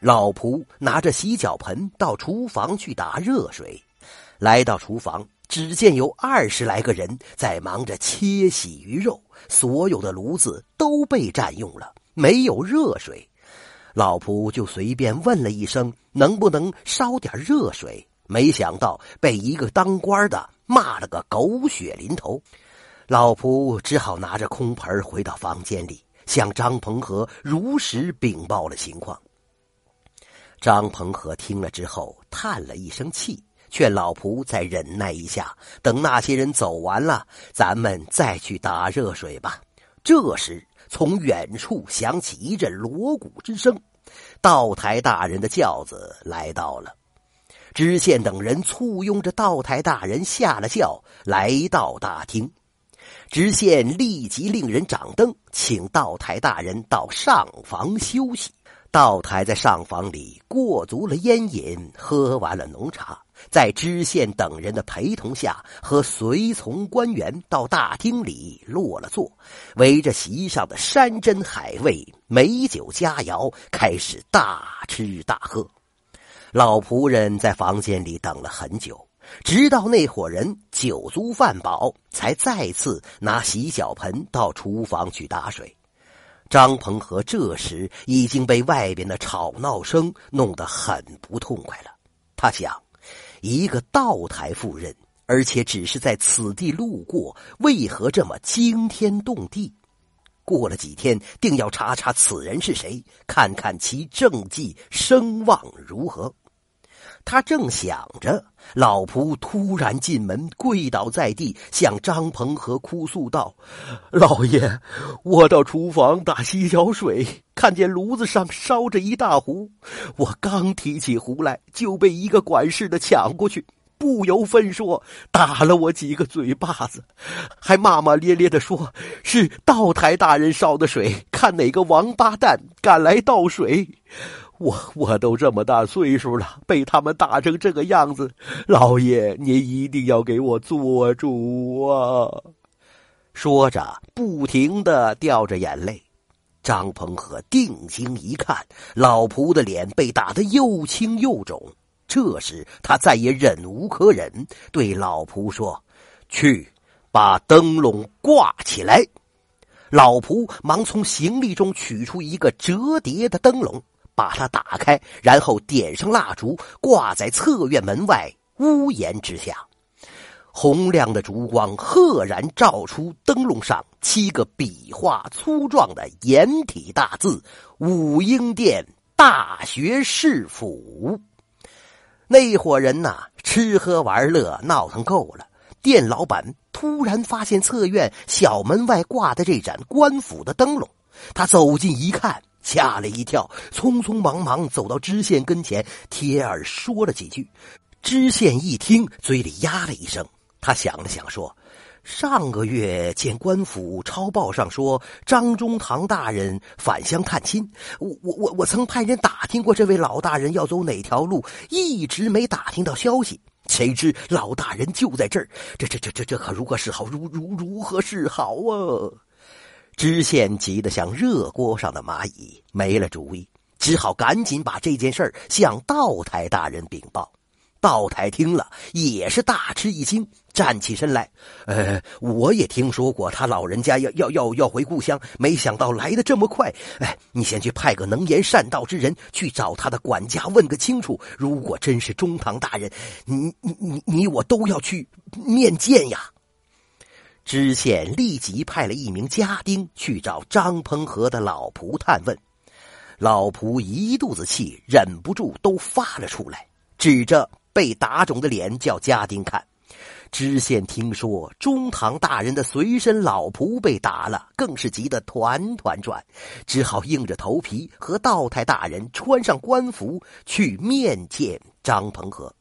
老仆拿着洗脚盆到厨房去打热水。来到厨房，只见有二十来个人在忙着切洗鱼肉，所有的炉子都被占用了，没有热水。老仆就随便问了一声：“能不能烧点热水？”没想到被一个当官的骂了个狗血淋头。老仆只好拿着空盆回到房间里，向张鹏和如实禀报了情况。张鹏和听了之后，叹了一声气。劝老仆再忍耐一下，等那些人走完了，咱们再去打热水吧。这时，从远处响起一阵锣鼓之声，道台大人的轿子来到了。知县等人簇拥着道台大人下了轿，来到大厅。知县立即令人掌灯，请道台大人到上房休息。道台在上房里过足了烟瘾，喝完了浓茶。在知县等人的陪同下，和随从官员到大厅里落了座，围着席上的山珍海味、美酒佳肴，开始大吃大喝。老仆人在房间里等了很久，直到那伙人酒足饭饱，才再次拿洗脚盆到厨房去打水。张鹏和这时已经被外边的吵闹声弄得很不痛快了，他想。一个道台夫人，而且只是在此地路过，为何这么惊天动地？过了几天，定要查查此人是谁，看看其政绩声望如何。他正想着，老仆突然进门，跪倒在地，向张鹏和哭诉道：“老爷，我到厨房打洗脚水，看见炉子上烧着一大壶，我刚提起壶来，就被一个管事的抢过去，不由分说打了我几个嘴巴子，还骂骂咧咧的说是道台大人烧的水，看哪个王八蛋敢来倒水。”我我都这么大岁数了，被他们打成这个样子，老爷您一定要给我做主啊！说着，不停的掉着眼泪。张鹏和定睛一看，老仆的脸被打得又青又肿。这时他再也忍无可忍，对老仆说：“去，把灯笼挂起来。”老仆忙从行李中取出一个折叠的灯笼。把它打开，然后点上蜡烛，挂在侧院门外屋檐之下。洪亮的烛光赫然照出灯笼上七个笔画粗壮的颜体大字：“武英殿大学士府。”那伙人呐，吃喝玩乐闹腾够了。店老板突然发现侧院小门外挂的这盏官府的灯笼，他走近一看。吓了一跳，匆匆忙忙走到知县跟前，贴耳说了几句。知县一听，嘴里呀了一声。他想了想，说：“上个月见官府抄报上说张中堂大人返乡探亲，我我我我曾派人打听过这位老大人要走哪条路，一直没打听到消息。谁知老大人就在这儿，这这这这这可如何是好？如如如何是好啊？”知县急得像热锅上的蚂蚁，没了主意，只好赶紧把这件事向道台大人禀报。道台听了也是大吃一惊，站起身来：“呃，我也听说过他老人家要要要要回故乡，没想到来的这么快。哎，你先去派个能言善道之人去找他的管家问个清楚。如果真是中堂大人，你你你你我都要去面见呀。”知县立即派了一名家丁去找张鹏和的老仆探问，老仆一肚子气，忍不住都发了出来，指着被打肿的脸叫家丁看。知县听说中堂大人的随身老仆被打了，更是急得团团转，只好硬着头皮和道台大人穿上官服去面见张鹏和。